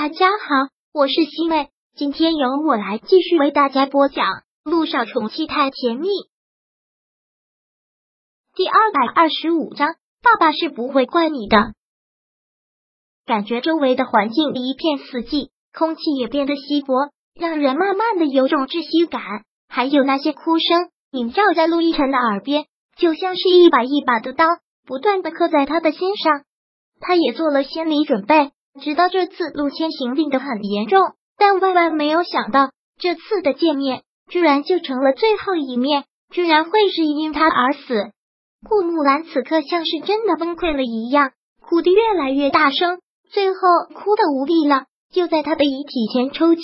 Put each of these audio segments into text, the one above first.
大家好，我是西妹，今天由我来继续为大家播讲《路上宠妻太甜蜜》第二百二十五章。爸爸是不会怪你的。感觉周围的环境一片死寂，空气也变得稀薄，让人慢慢的有种窒息感。还有那些哭声萦绕在陆亦辰的耳边，就像是一把一把的刀，不断的刻在他的心上。他也做了心理准备。知道这次陆千行病得很严重，但万万没有想到，这次的见面居然就成了最后一面，居然会是因他而死。顾木兰此刻像是真的崩溃了一样，哭得越来越大声，最后哭得无力了，就在他的遗体前抽泣。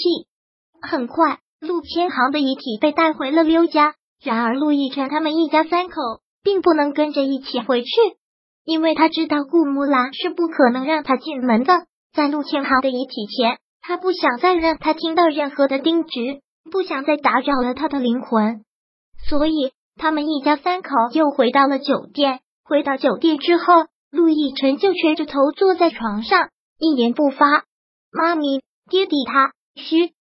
很快，陆千行的遗体被带回了刘家，然而陆亦辰他们一家三口并不能跟着一起回去，因为他知道顾木兰是不可能让他进门的。在陆千行的遗体前，他不想再让他听到任何的叮嘱，不想再打扰了他的灵魂，所以他们一家三口又回到了酒店。回到酒店之后，陆亦辰就垂着头坐在床上，一言不发。妈咪，爹地，他嘘。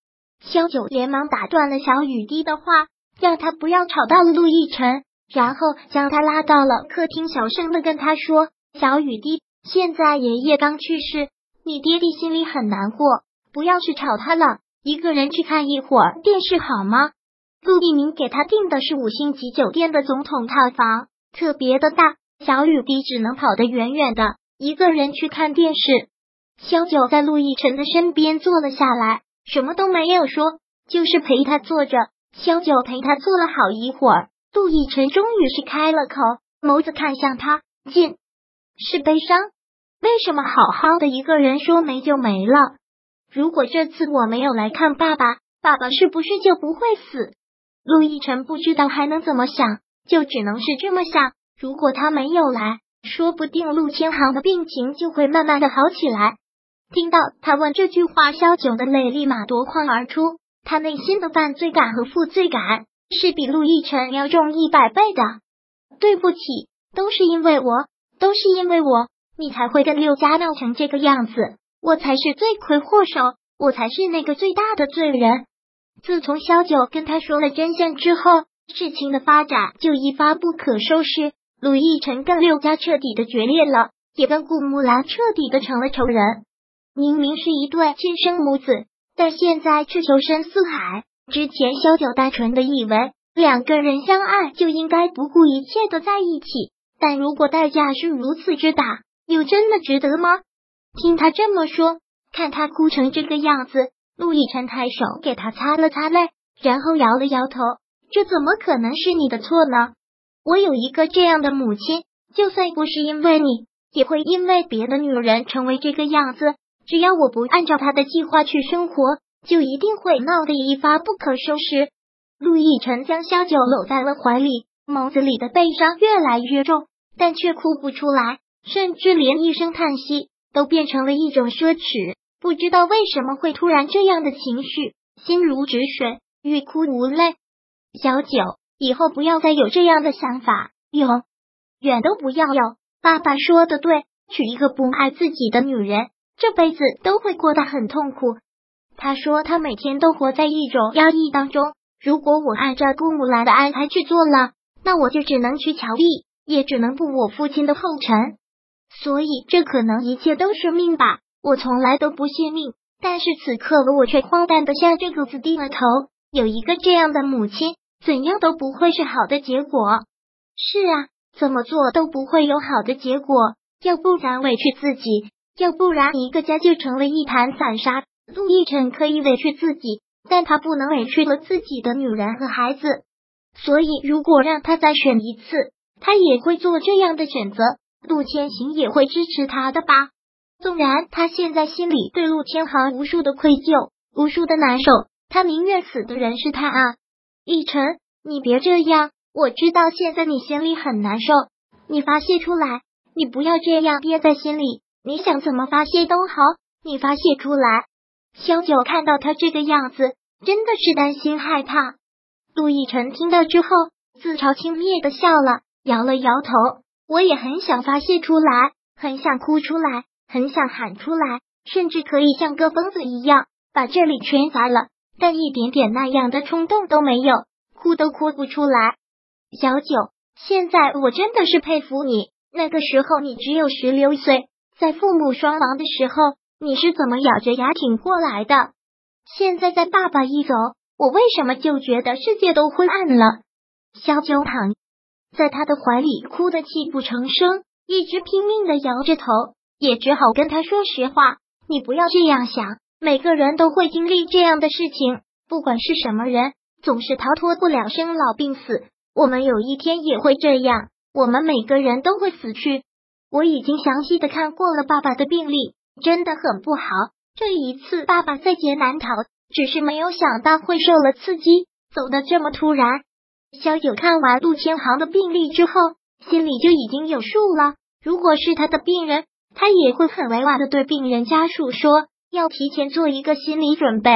萧九连忙打断了小雨滴的话，让他不要吵到了陆亦辰，然后将他拉到了客厅，小声的跟他说：“小雨滴，现在爷爷刚去世。”你爹地心里很难过，不要去吵他了，一个人去看一会儿电视好吗？陆一鸣给他订的是五星级酒店的总统套房，特别的大。小雨滴只能跑得远远的，一个人去看电视。萧九在陆亦辰的身边坐了下来，什么都没有说，就是陪他坐着。萧九陪他坐了好一会儿，陆亦辰终于是开了口，眸子看向他，进是悲伤。为什么好好的一个人说没就没了？如果这次我没有来看爸爸，爸爸是不是就不会死？陆亦辰不知道还能怎么想，就只能是这么想。如果他没有来，说不定陆千行的病情就会慢慢的好起来。听到他问这句话，萧九的泪立马夺眶而出。他内心的犯罪感和负罪感是比陆亦辰要重一百倍的。对不起，都是因为我，都是因为我。你才会跟六家闹成这个样子，我才是罪魁祸首，我才是那个最大的罪人。自从萧九跟他说了真相之后，事情的发展就一发不可收拾。陆亦辰跟六家彻底的决裂了，也跟顾木兰彻底的成了仇人。明明是一对亲生母子，但现在却仇深似海。之前萧九单纯的以为两个人相爱就应该不顾一切的在一起，但如果代价是如此之大。又真的值得吗？听他这么说，看他哭成这个样子，陆亦辰抬手给他擦了擦泪，然后摇了摇头。这怎么可能是你的错呢？我有一个这样的母亲，就算不是因为你，也会因为别的女人成为这个样子。只要我不按照他的计划去生活，就一定会闹得一发不可收拾。陆亦辰将萧九搂在了怀里，眸子里的悲伤越来越重，但却哭不出来。甚至连一声叹息都变成了一种奢侈，不知道为什么会突然这样的情绪，心如止水，欲哭无泪。小九，以后不要再有这样的想法，永远都不要有。爸爸说的对，娶一个不爱自己的女人，这辈子都会过得很痛苦。他说他每天都活在一种压抑当中。如果我按照顾木兰的安排去做了，那我就只能娶乔丽，也只能步我父亲的后尘。所以，这可能一切都是命吧。我从来都不信命，但是此刻我却荒诞的向这个子低了头。有一个这样的母亲，怎样都不会是好的结果。是啊，怎么做都不会有好的结果。要不然委屈自己，要不然一个家就成了一盘散沙。陆亦辰可以委屈自己，但他不能委屈了自己的女人和孩子。所以，如果让他再选一次，他也会做这样的选择。陆千行也会支持他的吧？纵然他现在心里对陆千行无数的愧疚，无数的难受，他宁愿死的人是他啊！逸晨，你别这样，我知道现在你心里很难受，你发泄出来，你不要这样憋在心里，你想怎么发泄都好，你发泄出来。萧九看到他这个样子，真的是担心害怕。陆逸晨听到之后，自嘲轻蔑的笑了，摇了摇头。我也很想发泄出来，很想哭出来，很想喊出来，甚至可以像个疯子一样把这里全砸了，但一点点那样的冲动都没有，哭都哭不出来。小九，现在我真的是佩服你。那个时候你只有十六岁，在父母双亡的时候，你是怎么咬着牙挺过来的？现在在爸爸一走，我为什么就觉得世界都昏暗了？小九躺在他的怀里，哭得泣不成声，一直拼命的摇着头，也只好跟他说实话：你不要这样想，每个人都会经历这样的事情，不管是什么人，总是逃脱不了生老病死。我们有一天也会这样，我们每个人都会死去。我已经详细的看过了爸爸的病历，真的很不好。这一次爸爸在劫难逃，只是没有想到会受了刺激，走的这么突然。萧九看完陆千行的病历之后，心里就已经有数了。如果是他的病人，他也会很委婉的对病人家属说，要提前做一个心理准备。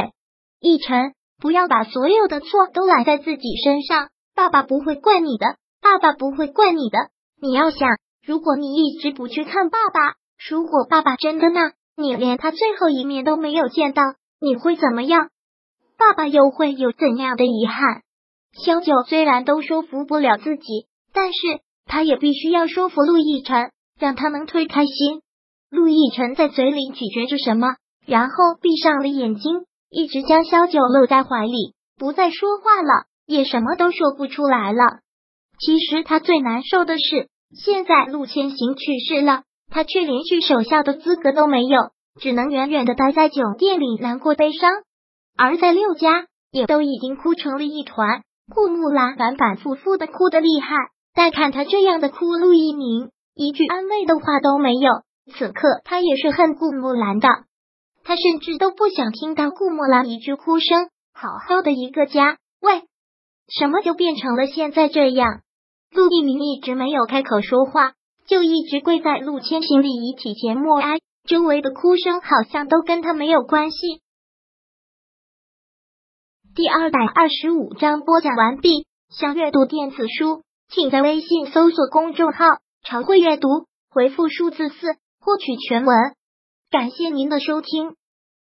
奕晨，不要把所有的错都揽在自己身上。爸爸不会怪你的，爸爸不会怪你的。你要想，如果你一直不去看爸爸，如果爸爸真的那，你连他最后一面都没有见到，你会怎么样？爸爸又会有怎样的遗憾？萧九虽然都说服不了自己，但是他也必须要说服陆亦辰，让他能推开心。陆亦辰在嘴里咀嚼着什么，然后闭上了眼睛，一直将萧九搂在怀里，不再说话了。也什么都说不出来了。其实他最难受的是，现在陆千行去世了，他却连去守孝的资格都没有，只能远远的待在酒店里难过悲伤。而在六家也都已经哭成了一团，顾木兰反反复复的哭的厉害，但看他这样的哭，陆一鸣一句安慰的话都没有。此刻他也是恨顾木兰的，他甚至都不想听到顾木兰一句哭声。好好的一个家，喂。什么就变成了现在这样？陆一鸣一直没有开口说话，就一直跪在陆千行的遗体前默哀，周围的哭声好像都跟他没有关系。第二百二十五章播讲完毕。想阅读电子书，请在微信搜索公众号“常会阅读”，回复数字四获取全文。感谢您的收听。